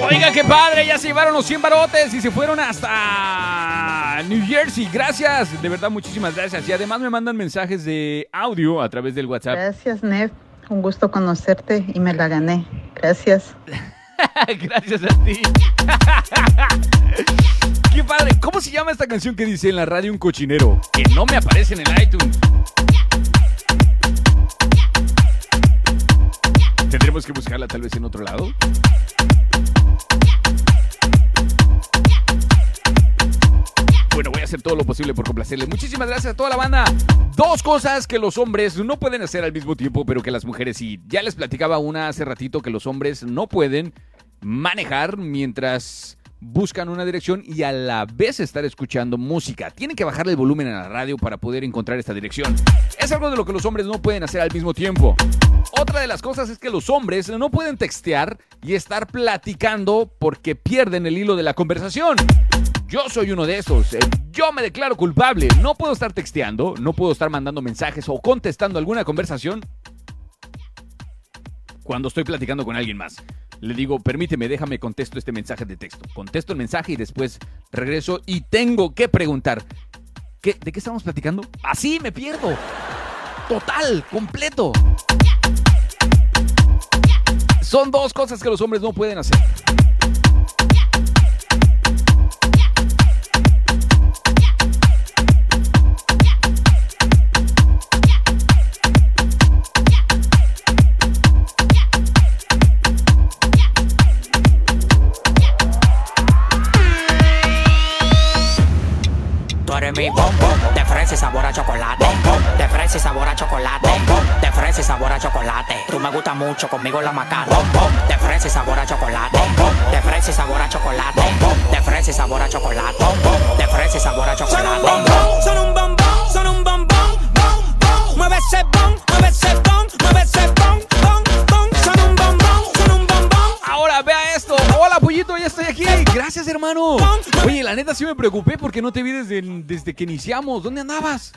Oiga, qué padre, ya se llevaron los 100 barotes y se fueron hasta New Jersey. Gracias, de verdad, muchísimas gracias. Y además me mandan mensajes de audio a través del WhatsApp. Gracias, Nev. Un gusto conocerte y me la gané. Gracias. [LAUGHS] Gracias a ti. [LAUGHS] Qué padre. ¿Cómo se llama esta canción que dice en la radio un cochinero? Que no me aparece en el iTunes. Tendremos que buscarla tal vez en otro lado. Hacer todo lo posible por complacerles. Muchísimas gracias a toda la banda. Dos cosas que los hombres no pueden hacer al mismo tiempo, pero que las mujeres sí. Ya les platicaba una hace ratito que los hombres no pueden manejar mientras buscan una dirección y a la vez estar escuchando música. Tienen que bajarle el volumen a la radio para poder encontrar esta dirección. Es algo de lo que los hombres no pueden hacer al mismo tiempo. Otra de las cosas es que los hombres no pueden textear y estar platicando porque pierden el hilo de la conversación. Yo soy uno de esos. Eh, Yo me declaro culpable. No puedo estar texteando, no puedo estar mandando mensajes o contestando alguna conversación cuando estoy platicando con alguien más. Le digo, permíteme, déjame contesto este mensaje de texto. Contesto el mensaje y después regreso y tengo que preguntar. ¿qué, ¿De qué estamos platicando? Así me pierdo. Total, completo. Son dos cosas que los hombres no pueden hacer. Eres mi bombón, de fresa y sabor chocolate. De fresa y sabor a chocolate. De fresa y sabor a chocolate. Tú me gustas mucho, conmigo la macata. De fresa y sabor a chocolate. De fresa y sabor a chocolate. De fresa y sabor chocolate. De fresa y sabor a Son un chocolate. son un bombón, son un bombón, bom, bom. Mueve ese bom, mueve ese bom, mueve ese Gracias, hermano. Oye, la neta sí me preocupé porque no te vi desde, desde que iniciamos. ¿Dónde andabas?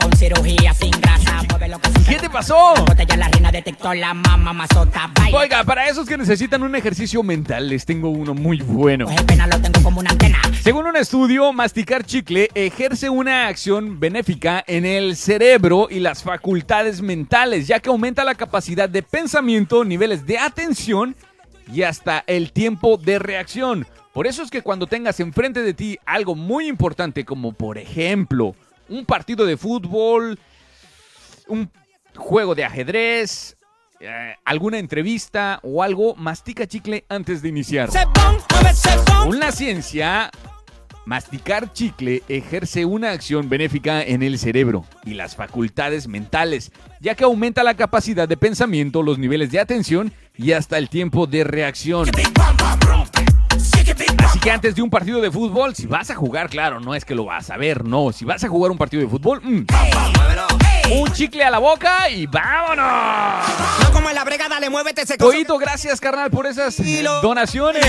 Con cirugía sin grasa. ¿Qué te pasó? Oiga, para esos que necesitan un ejercicio mental, les tengo uno muy bueno. Según un estudio, masticar chicle ejerce una acción benéfica en el cerebro y las facultades mentales, ya que aumenta la capacidad de pensamiento, niveles de atención y hasta el tiempo de reacción. Por eso es que cuando tengas enfrente de ti algo muy importante, como por ejemplo un partido de fútbol, un juego de ajedrez, eh, alguna entrevista o algo, mastica chicle antes de iniciar. Según la ciencia, masticar chicle ejerce una acción benéfica en el cerebro y las facultades mentales, ya que aumenta la capacidad de pensamiento, los niveles de atención y hasta el tiempo de reacción. Así que antes de un partido de fútbol, si vas a jugar, claro, no es que lo vas a ver, no. Si vas a jugar un partido de fútbol, mm, un chicle a la boca y vámonos. No como en la brega, dale, muévete ese coso. Poito, gracias, carnal, por esas donaciones.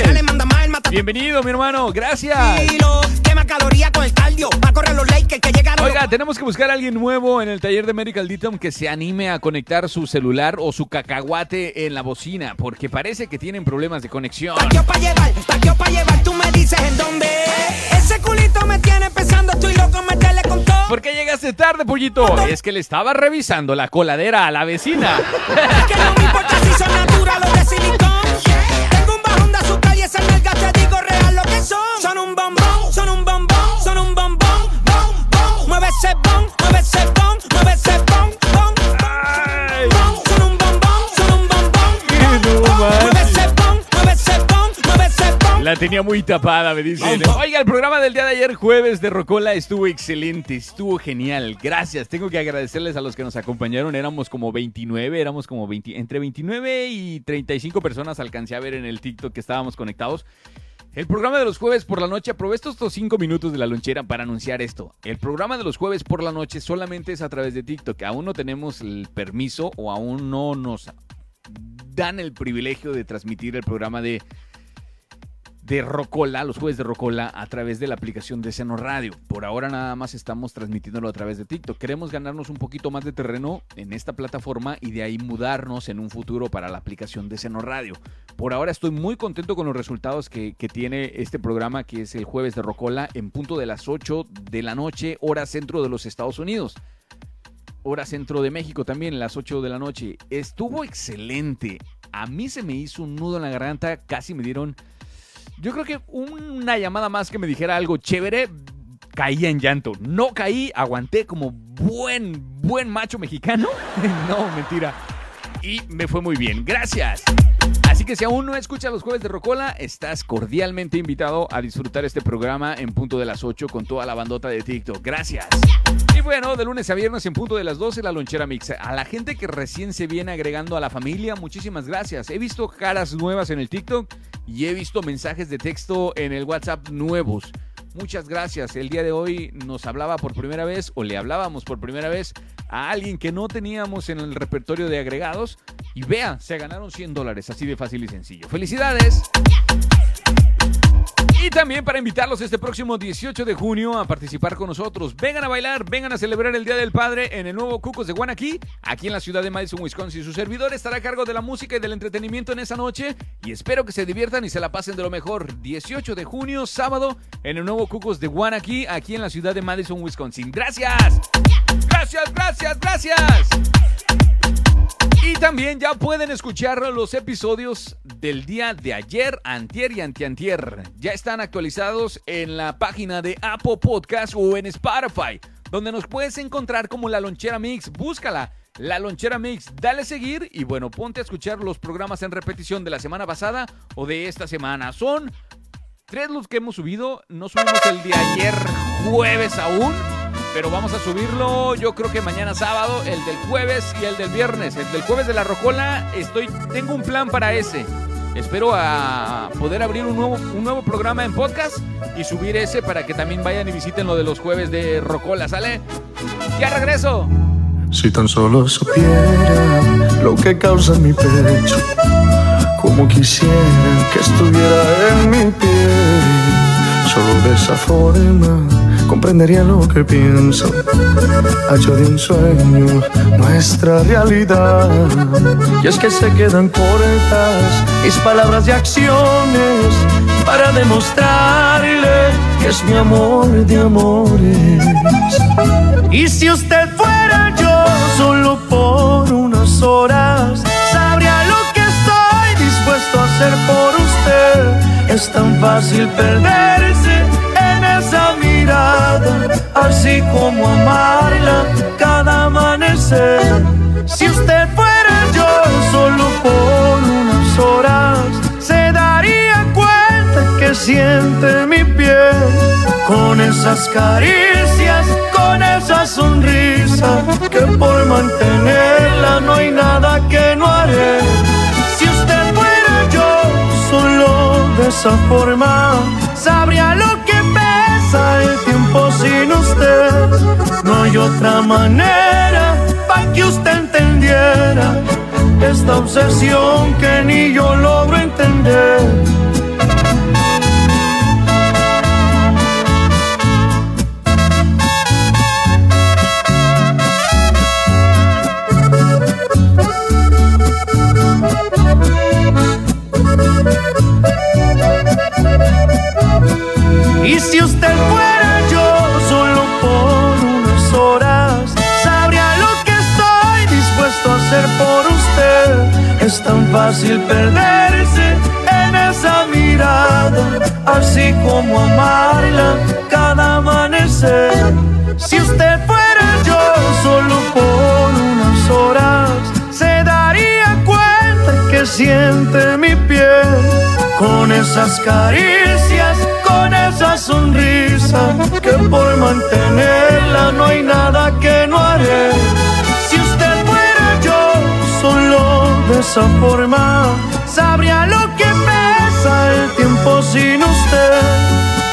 Bienvenido, mi hermano, gracias. Quema calorías con el cardio. Va a correr los Lakers que llegaron. Oiga, tenemos que buscar a alguien nuevo en el taller de Medical Ditom que se anime a conectar su celular o su cacahuate en la bocina, porque parece que tienen problemas de conexión. Taqueo pa' llevar, taqueo pa' llevar, tú me dices en dónde. Ese culito me tiene pensando, estoy loco, meterle con todo. ¿Por qué llegaste tarde, pollito? Es que le estaba revisando la coladera a la vecina. [LAUGHS] Que no me importa si son La tenía muy tapada, me dicen. Oiga, el programa del día de ayer, jueves de Rocola, estuvo excelente, estuvo genial. Gracias. Tengo que agradecerles a los que nos acompañaron. Éramos como 29, éramos como 20, entre 29 y 35 personas alcancé a ver en el TikTok que estábamos conectados. El programa de los jueves por la noche, aprovecho estos cinco minutos de la lonchera para anunciar esto. El programa de los jueves por la noche solamente es a través de TikTok. Aún no tenemos el permiso o aún no nos dan el privilegio de transmitir el programa de de Rocola, los jueves de Rocola, a través de la aplicación de Seno Radio. Por ahora nada más estamos transmitiéndolo a través de TikTok. Queremos ganarnos un poquito más de terreno en esta plataforma y de ahí mudarnos en un futuro para la aplicación de Seno Radio. Por ahora estoy muy contento con los resultados que, que tiene este programa, que es el jueves de Rocola, en punto de las 8 de la noche, hora centro de los Estados Unidos hora centro de México también, las 8 de la noche. Estuvo excelente. A mí se me hizo un nudo en la garganta, casi me dieron... Yo creo que una llamada más que me dijera algo chévere, caía en llanto. No caí, aguanté como buen, buen macho mexicano. [LAUGHS] no, mentira. Y me fue muy bien. Gracias. Así que si aún no escuchas los jueves de Rocola, estás cordialmente invitado a disfrutar este programa en punto de las 8 con toda la bandota de TikTok. Gracias. Y bueno, de lunes a viernes en punto de las 12 la lonchera mix. A la gente que recién se viene agregando a la familia, muchísimas gracias. He visto caras nuevas en el TikTok y he visto mensajes de texto en el WhatsApp nuevos. Muchas gracias. El día de hoy nos hablaba por primera vez o le hablábamos por primera vez a alguien que no teníamos en el repertorio de agregados y vea, se ganaron 100 dólares, así de fácil y sencillo. ¡Felicidades! Y también para invitarlos este próximo 18 de junio a participar con nosotros. Vengan a bailar, vengan a celebrar el Día del Padre en el nuevo Cucos de Guanaquí, aquí en la ciudad de Madison, Wisconsin. Su servidor estará a cargo de la música y del entretenimiento en esa noche y espero que se diviertan y se la pasen de lo mejor. 18 de junio, sábado, en el nuevo Cucos de Guanaquí, aquí en la ciudad de Madison, Wisconsin. ¡Gracias! ¡Gracias, gracias, gracias! Y también ya pueden escuchar los episodios del día de ayer, antier y antiantier. Ya están actualizados en la página de Apple Podcast o en Spotify, donde nos puedes encontrar como La Lonchera Mix. Búscala, La Lonchera Mix. Dale seguir y bueno, ponte a escuchar los programas en repetición de la semana pasada o de esta semana. Son tres los que hemos subido. No subimos el de ayer jueves aún pero vamos a subirlo yo creo que mañana sábado, el del jueves y el del viernes. El del jueves de la Rocola, estoy, tengo un plan para ese. Espero a poder abrir un nuevo, un nuevo programa en podcast y subir ese para que también vayan y visiten lo de los jueves de Rocola, ¿sale? Ya regreso. Si tan solo supiera lo que causa mi pecho, como quisiera que estuviera en mi piel, solo de esa forma comprendería lo que pienso. Hecho de un sueño nuestra realidad. Y es que se quedan cortas mis palabras y acciones para demostrarle que es mi amor de amores. Y si usted fuera yo solo por unas horas, sabría lo que estoy dispuesto a hacer por usted. Es tan fácil perderse así como amarla cada amanecer. Si usted fuera yo solo por unas horas, se daría cuenta que siente mi piel con esas caricias, con esa sonrisa, que por mantenerla no hay nada que no haré. Si usted fuera yo solo de esa forma, sabría lo que No hay otra manera para que usted entendiera esta obsesión que ni yo logro entender. Y si usted fuera Es tan fácil perderse en esa mirada, así como amarla cada amanecer. Si usted fuera yo solo por unas horas, se daría cuenta que siente mi piel con esas caricias, con esa sonrisa, que por mantenerla no hay nada que no haré. De esa forma, sabría lo que pesa el tiempo sin usted.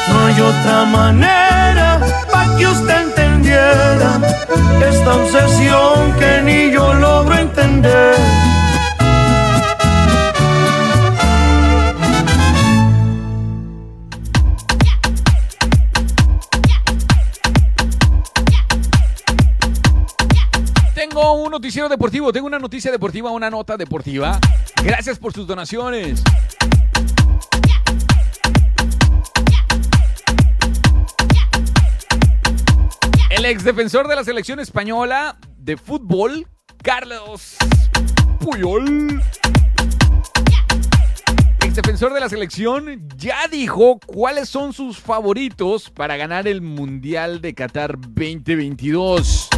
No hay otra manera para que usted entendiera esta obsesión que ni deportivo, tengo una noticia deportiva, una nota deportiva. Gracias por sus donaciones. El ex defensor de la selección española de fútbol, Carlos Puyol. Ex defensor de la selección ya dijo cuáles son sus favoritos para ganar el Mundial de Qatar 2022.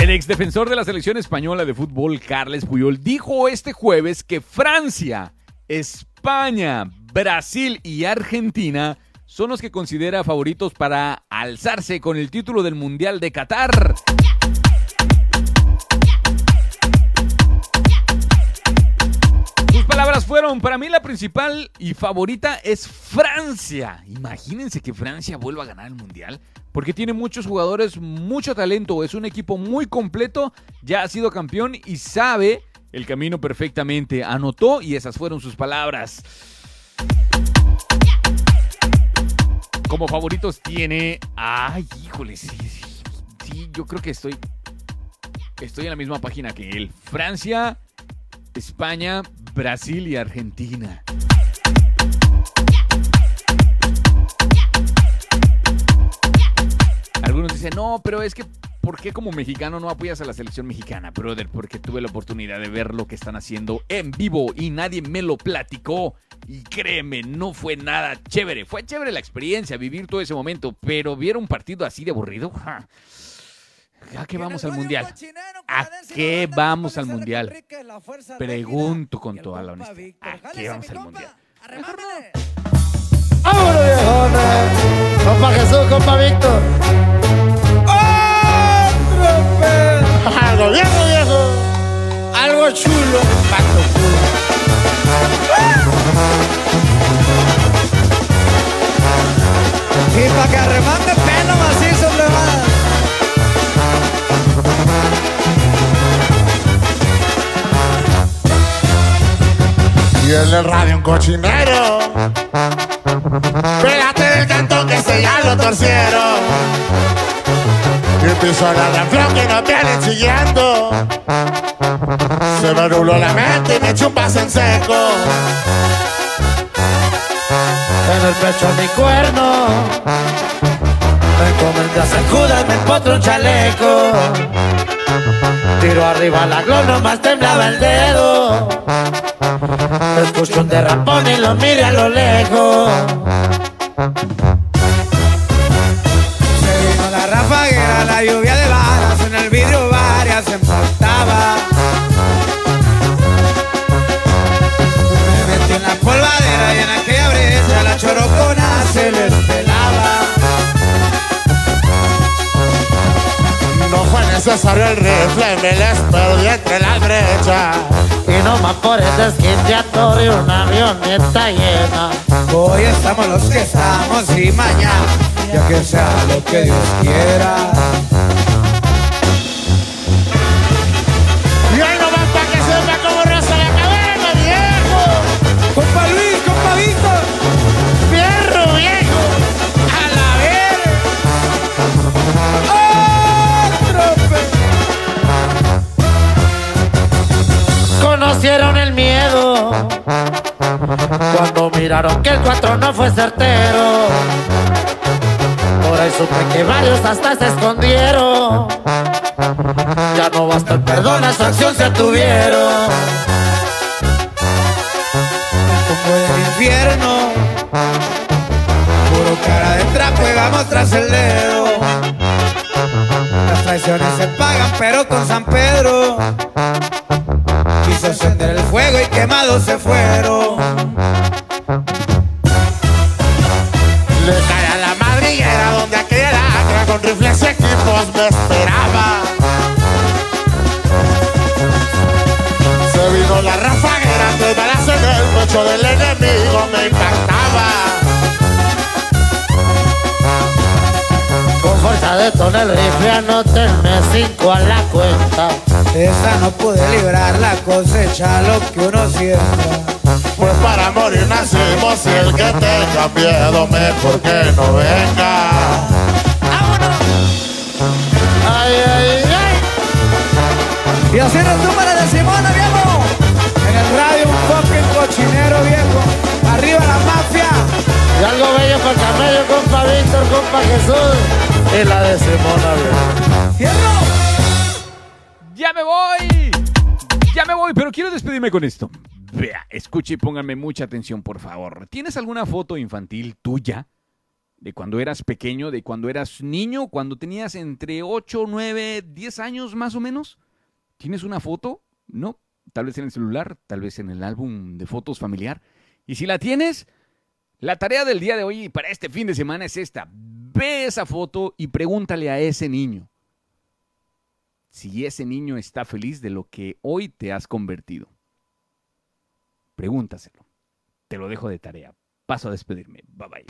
El exdefensor de la selección española de fútbol, Carles Puyol, dijo este jueves que Francia, España, Brasil y Argentina son los que considera favoritos para alzarse con el título del Mundial de Qatar. Palabras fueron, para mí la principal y favorita es Francia. Imagínense que Francia vuelva a ganar el Mundial, porque tiene muchos jugadores, mucho talento, es un equipo muy completo, ya ha sido campeón y sabe el camino perfectamente. Anotó y esas fueron sus palabras. Como favoritos tiene... Ay, híjole, sí, yo creo que estoy... Estoy en la misma página que él. Francia, España, Brasil y Argentina. Algunos dicen, no, pero es que, ¿por qué como mexicano no apoyas a la selección mexicana, brother? Porque tuve la oportunidad de ver lo que están haciendo en vivo y nadie me lo platicó. Y créeme, no fue nada chévere. Fue chévere la experiencia, vivir todo ese momento, pero ¿vieron un partido así de aburrido? Ja. ¿A qué vamos al mundial? ¿A qué vamos al mundial? Pregunto con toda la honestidad. ¿A qué vamos al mundial? ¡Vámonos, viejones! Compa Jesús, compa Víctor. [LAUGHS] Algo viejo, viejo. Algo chulo. Pato Y pa' que arremate Y en el radio un cochinero. Pégate del canto que se ya lo torcieron. Y empiezo a la flor que no viene chillando. Se me nubló la mente y me chupas en seco. En el pecho mi cuerno. Me encomendé a San Judas, me empotro un chaleco. Tiro arriba la glow, nomás temblaba el dedo. Escucho un derrapón y lo mire a lo lejos. Fue necesario el rifle, me les perdí entre las brechas. Y no más por ese esquinteatorio una avioneta llena. Hoy estamos los que estamos y mañana, ya que sea lo que Dios quiera. Miraron que el 4 no fue certero. Por ahí supe que varios hasta se escondieron. Ya no basta el perdón, a su acción se tuvieron. como del infierno. Puro cara de trapo y vamos tras el dedo. Las traiciones se pagan, pero con San Pedro. Quiso encender el fuego y quemados se fueron. Le cae a la madriguera donde aquella lacra con rifles y equipos me esperaba. Se vino la rafaguera, tres balas en el pecho del enemigo me impactaba. Con fuerza de el rifle, anótenme cinco a la cuenta. Esa no pude librar la cosecha, lo que uno siembra. Pues para morir nacimos y el que tenga miedo mejor que no venga. Ay, ay, ay. Y así resume la de Simona, viejo. En el radio un fucking cochinero, viejo. Arriba la mafia. Y algo bello para el camello, compa Víctor, compa Jesús. Y la de Simona, viejo. ¡Fierro! ¡Ya me voy! Ya me voy, pero quiero despedirme con esto. Vea, escuche y pónganme mucha atención, por favor. ¿Tienes alguna foto infantil tuya? de cuando eras pequeño, de cuando eras niño, cuando tenías entre 8, 9, 10 años más o menos. ¿Tienes una foto? No. Tal vez en el celular, tal vez en el álbum de fotos familiar. Y si la tienes, la tarea del día de hoy y para este fin de semana es esta. Ve esa foto y pregúntale a ese niño si ese niño está feliz de lo que hoy te has convertido. Pregúntaselo. Te lo dejo de tarea. Paso a despedirme. Bye bye.